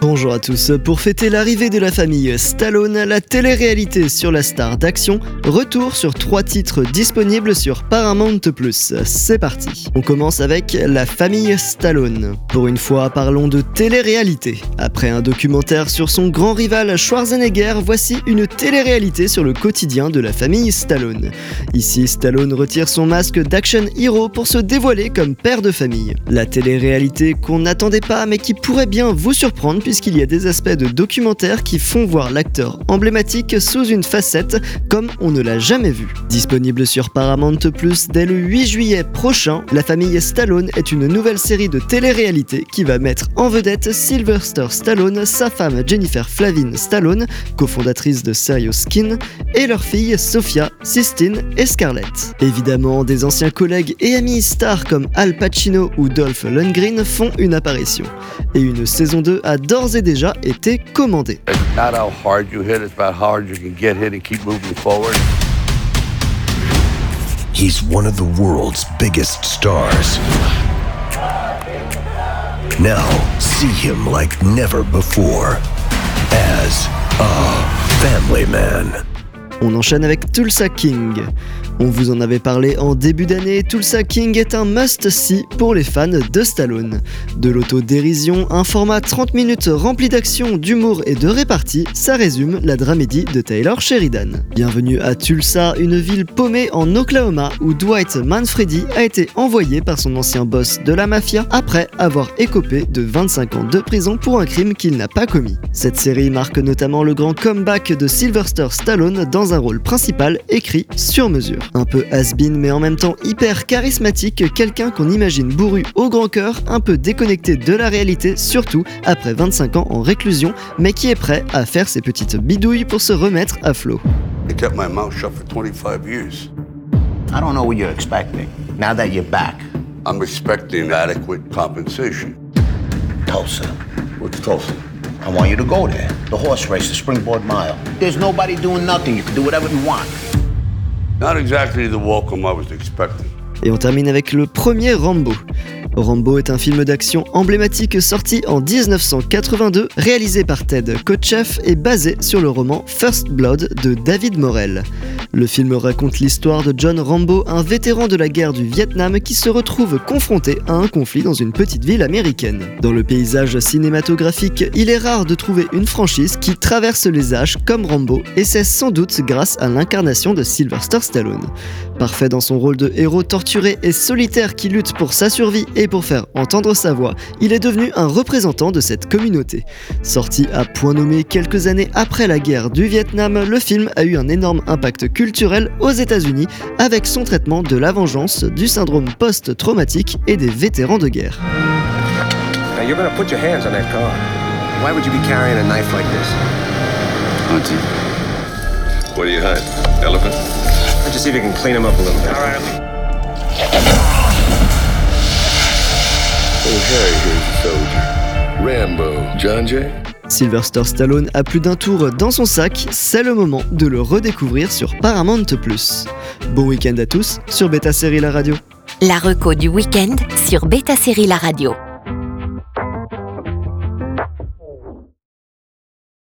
Bonjour à tous. Pour fêter l'arrivée de la famille Stallone, la télé-réalité sur la star d'action, retour sur trois titres disponibles sur Paramount+. C'est parti. On commence avec La famille Stallone. Pour une fois, parlons de télé-réalité. Après un documentaire sur son grand rival Schwarzenegger, voici une télé-réalité sur le quotidien de la famille Stallone. Ici, Stallone retire son masque d'action hero pour se dévoiler comme père de famille. La télé-réalité qu'on n'attendait pas mais qui pourrait bien vous surprendre puisqu'il y a des aspects de documentaire qui font voir l'acteur emblématique sous une facette comme on ne l'a jamais vu. Disponible sur Paramount Plus dès le 8 juillet prochain, La famille Stallone est une nouvelle série de télé-réalité qui va mettre en vedette Sylvester Stallone, sa femme Jennifer Flavin Stallone, cofondatrice de Serious Skin, et leur fille Sophia, Sistine et Scarlett. Évidemment, des anciens collègues et amis stars comme Al Pacino ou Dolph Lundgren font une apparition. Et une saison 2 a d'ores et déjà été commandée. It's not how hard you hit, it's about how hard you can get hit and keep moving forward. He's one of the world's biggest stars. Now, see him like never before as a family man. On enchaîne avec Tulsa King. On vous en avait parlé en début d'année, Tulsa King est un must-see pour les fans de Stallone. De l'autodérision, un format 30 minutes rempli d'action, d'humour et de répartie, ça résume la dramédie de Taylor Sheridan. Bienvenue à Tulsa, une ville paumée en Oklahoma où Dwight Manfredi a été envoyé par son ancien boss de la mafia après avoir écopé de 25 ans de prison pour un crime qu'il n'a pas commis. Cette série marque notamment le grand comeback de Sylvester Stallone dans un rôle principal écrit sur mesure. Un peu has-been mais en même temps hyper charismatique, quelqu'un qu'on imagine bourru au grand cœur, un peu déconnecté de la réalité, surtout après 25 ans en réclusion, mais qui est prêt à faire ses petites bidouilles pour se remettre à flot. I kept my mouth shut for 25 years. I don't know what you're expecting. Now that you're back, I'm expecting adequate compensation. Tulsa, What's Tulsa? I want you to go there. The horse race, the springboard mile. There's nobody doing nothing. You can do whatever you want. Not exactly the welcome I was expecting. Et on termine avec le premier Rambo. Rambo est un film d'action emblématique sorti en 1982, réalisé par Ted Kotcheff et basé sur le roman First Blood de David Morrell. Le film raconte l'histoire de John Rambo, un vétéran de la guerre du Vietnam qui se retrouve confronté à un conflit dans une petite ville américaine. Dans le paysage cinématographique, il est rare de trouver une franchise qui traverse les âges comme Rambo, et c'est sans doute grâce à l'incarnation de Sylvester Stallone. Parfait dans son rôle de héros torturé et solitaire qui lutte pour sa survie et pour faire entendre sa voix, il est devenu un représentant de cette communauté. Sorti à point nommé quelques années après la guerre du Vietnam, le film a eu un énorme impact culturel aux États-Unis avec son traitement de la vengeance, du syndrome post-traumatique et des vétérans de guerre. Now you're gonna put your hands on that car. Why would you be carrying a knife like this? Hunting. What do you hunt? Elephant? Let's just see if you can clean him up a little bit. All right. Oh, Harry here's a soldier. Rambo. John Jay? Sylvester Stallone a plus d'un tour dans son sac, c'est le moment de le redécouvrir sur Paramount+. Bon week-end à tous sur Beta Série La Radio. La reco du week-end sur Beta Série La Radio.